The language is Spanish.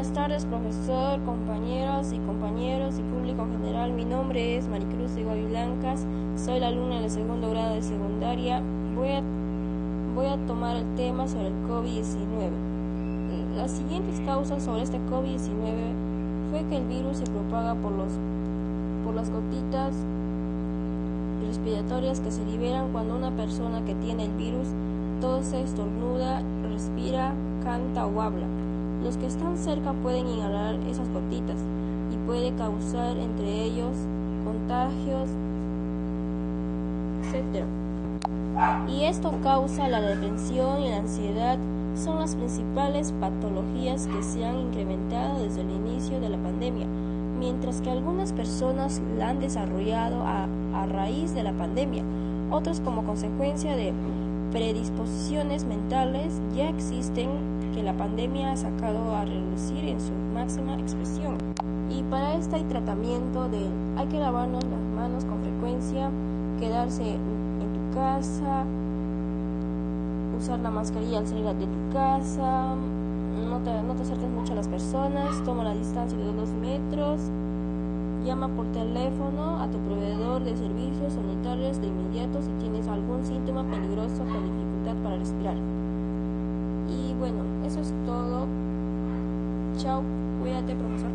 Buenas tardes, profesor, compañeros y compañeros y público en general. Mi nombre es Maricruz de Blancas. Soy la alumna del segundo grado de secundaria. Voy a, voy a tomar el tema sobre el COVID-19. Las siguientes causas sobre este COVID-19 fue que el virus se propaga por, los, por las gotitas respiratorias que se liberan cuando una persona que tiene el virus tose, estornuda, respira, canta o habla. Los que están cerca pueden inhalar esas gotitas y puede causar entre ellos contagios, etc. Y esto causa la depresión y la ansiedad. Son las principales patologías que se han incrementado desde el inicio de la pandemia, mientras que algunas personas la han desarrollado a, a raíz de la pandemia, otros como consecuencia de predisposiciones mentales ya existen la pandemia ha sacado a relucir en su máxima expresión. Y para esto hay tratamiento de hay que lavarnos las manos con frecuencia, quedarse en tu casa, usar la mascarilla al salir de tu casa, no te, no te acerques mucho a las personas, toma la distancia de dos metros, llama por teléfono a tu proveedor de servicios sanitarios de inmediato si tienes algún síntoma peligroso con dificultad para respirar. Bueno, eso es todo. Chao, cuídate profesor.